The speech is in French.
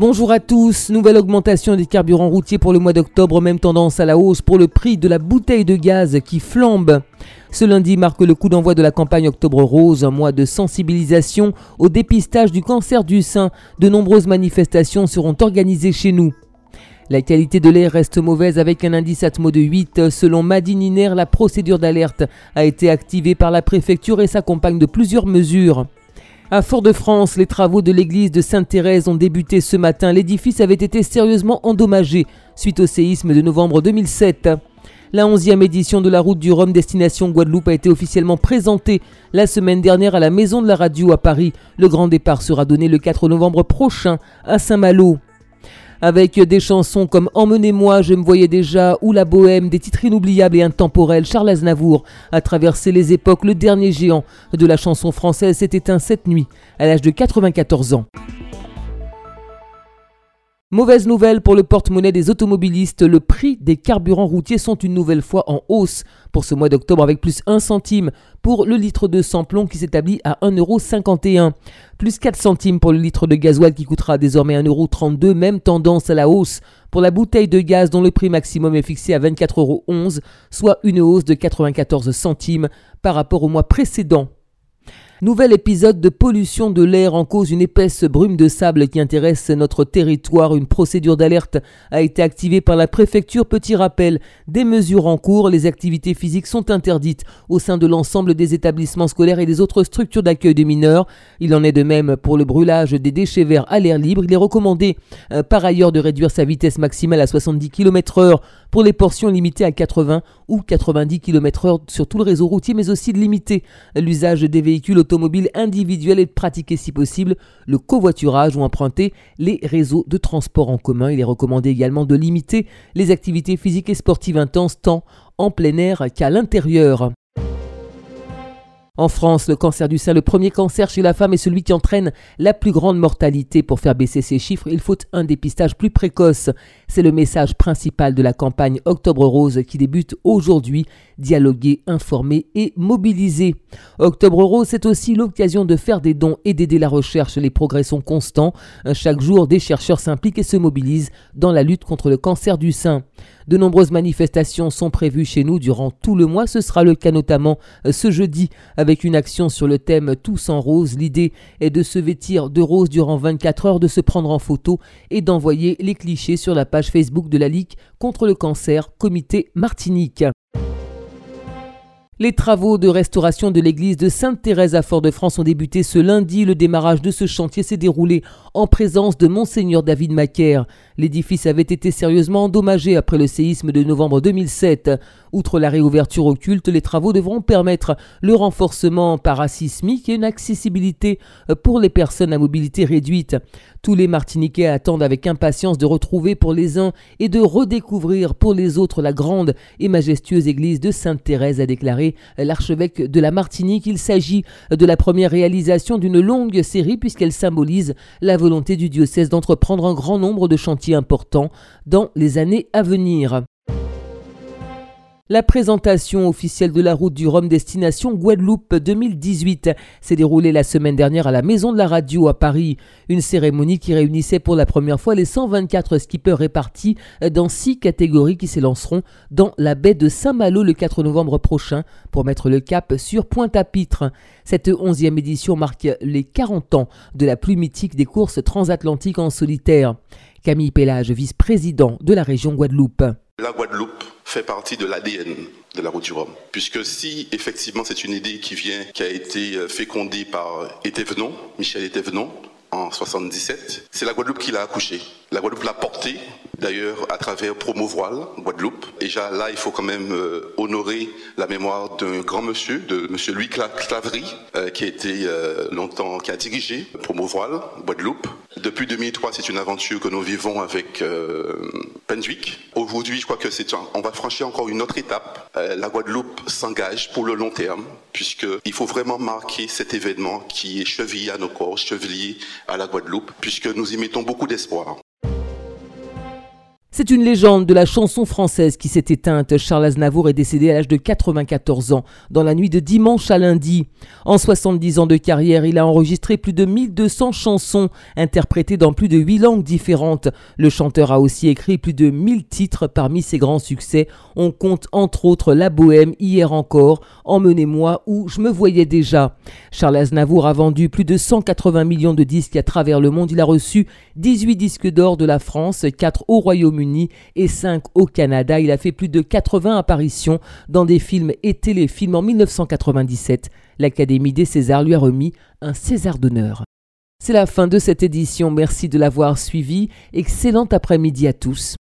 Bonjour à tous, nouvelle augmentation des carburants routiers pour le mois d'octobre, même tendance à la hausse pour le prix de la bouteille de gaz qui flambe. Ce lundi marque le coup d'envoi de la campagne Octobre Rose, un mois de sensibilisation au dépistage du cancer du sein. De nombreuses manifestations seront organisées chez nous. La qualité de l'air reste mauvaise avec un indice Atmo de 8. Selon Madininer, la procédure d'alerte a été activée par la préfecture et s'accompagne de plusieurs mesures. À Fort-de-France, les travaux de l'église de Sainte-Thérèse ont débuté ce matin. L'édifice avait été sérieusement endommagé suite au séisme de novembre 2007. La 11e édition de la route du Rhum destination Guadeloupe a été officiellement présentée la semaine dernière à la Maison de la Radio à Paris. Le grand départ sera donné le 4 novembre prochain à Saint-Malo. Avec des chansons comme Emmenez-moi, je me voyais déjà, ou La Bohème, des titres inoubliables et intemporels, Charles Aznavour a traversé les époques. Le dernier géant de la chanson française s'est éteint cette nuit, à l'âge de 94 ans. Mauvaise nouvelle pour le porte-monnaie des automobilistes, le prix des carburants routiers sont une nouvelle fois en hausse. Pour ce mois d'octobre avec plus 1 centime pour le litre de samplon qui s'établit à 1,51€, plus 4 centimes pour le litre de gasoil qui coûtera désormais 1,32€, même tendance à la hausse. Pour la bouteille de gaz dont le prix maximum est fixé à 24,11€, soit une hausse de 94 centimes par rapport au mois précédent. Nouvel épisode de pollution de l'air en cause une épaisse brume de sable qui intéresse notre territoire. Une procédure d'alerte a été activée par la préfecture. Petit rappel, des mesures en cours. Les activités physiques sont interdites au sein de l'ensemble des établissements scolaires et des autres structures d'accueil des mineurs. Il en est de même pour le brûlage des déchets verts à l'air libre. Il est recommandé euh, par ailleurs de réduire sa vitesse maximale à 70 km heure pour les portions limitées à 80 ou 90 km heure sur tout le réseau routier, mais aussi de limiter l'usage des véhicules automobile individuel et de pratiquer si possible le covoiturage ou emprunter les réseaux de transport en commun. Il est recommandé également de limiter les activités physiques et sportives intenses tant en plein air qu'à l'intérieur. En France, le cancer du sein, le premier cancer chez la femme, est celui qui entraîne la plus grande mortalité. Pour faire baisser ces chiffres, il faut un dépistage plus précoce. C'est le message principal de la campagne Octobre Rose qui débute aujourd'hui. Dialoguer, informer et mobiliser. Octobre Rose, c'est aussi l'occasion de faire des dons et d'aider la recherche. Les progrès sont constants. Chaque jour, des chercheurs s'impliquent et se mobilisent dans la lutte contre le cancer du sein. De nombreuses manifestations sont prévues chez nous durant tout le mois. Ce sera le cas notamment euh, ce jeudi avec une action sur le thème Tous en rose. L'idée est de se vêtir de rose durant 24 heures, de se prendre en photo et d'envoyer les clichés sur la page Facebook de la Ligue contre le cancer, comité Martinique. Les travaux de restauration de l'église de Sainte-Thérèse à Fort-de-France ont débuté ce lundi. Le démarrage de ce chantier s'est déroulé en présence de Monseigneur David Macaire. L'édifice avait été sérieusement endommagé après le séisme de novembre 2007. Outre la réouverture au culte, les travaux devront permettre le renforcement parasismique et une accessibilité pour les personnes à mobilité réduite. Tous les Martiniquais attendent avec impatience de retrouver pour les uns et de redécouvrir pour les autres la grande et majestueuse église de Sainte-Thérèse, a déclaré l'archevêque de la Martinique. Il s'agit de la première réalisation d'une longue série puisqu'elle symbolise la volonté du diocèse d'entreprendre un grand nombre de chantiers importants dans les années à venir. La présentation officielle de la route du Rhum destination Guadeloupe 2018 s'est déroulée la semaine dernière à la Maison de la Radio à Paris. Une cérémonie qui réunissait pour la première fois les 124 skippers répartis dans six catégories qui s'élanceront dans la baie de Saint-Malo le 4 novembre prochain pour mettre le cap sur Pointe-à-Pitre. Cette onzième édition marque les 40 ans de la plus mythique des courses transatlantiques en solitaire. Camille Pellage, vice-président de la région Guadeloupe. La Guadeloupe fait partie de l'ADN de la route du Rhum. Puisque si effectivement c'est une idée qui vient, qui a été euh, fécondée par Étévenon, Michel Étévenon, en 77, c'est la Guadeloupe qui l'a accouché. La Guadeloupe l'a porté, d'ailleurs, à travers Promo Voile, Guadeloupe. Déjà, là, il faut quand même euh, honorer la mémoire d'un grand monsieur, de monsieur Louis Claverie, euh, qui a été longtemps, qui a dirigé Promo Voile, Guadeloupe. Depuis 2003, c'est une aventure que nous vivons avec euh, Aujourd'hui, je crois que c'est on va franchir encore une autre étape. Euh, la Guadeloupe s'engage pour le long terme, puisqu'il faut vraiment marquer cet événement qui est chevillé à nos corps, chevillé à la Guadeloupe, puisque nous y mettons beaucoup d'espoir. C'est une légende de la chanson française qui s'est éteinte. Charles Aznavour est décédé à l'âge de 94 ans, dans la nuit de dimanche à lundi. En 70 ans de carrière, il a enregistré plus de 1200 chansons, interprétées dans plus de 8 langues différentes. Le chanteur a aussi écrit plus de 1000 titres parmi ses grands succès. On compte entre autres La Bohème, Hier encore, Emmenez-moi ou Je me voyais déjà. Charles Aznavour a vendu plus de 180 millions de disques à travers le monde. Il a reçu 18 disques d'or de la France, 4 au Royaume-Uni et 5 au Canada. Il a fait plus de 80 apparitions dans des films et téléfilms. En 1997, l'Académie des Césars lui a remis un César d'honneur. C'est la fin de cette édition. Merci de l'avoir suivi. Excellent après-midi à tous.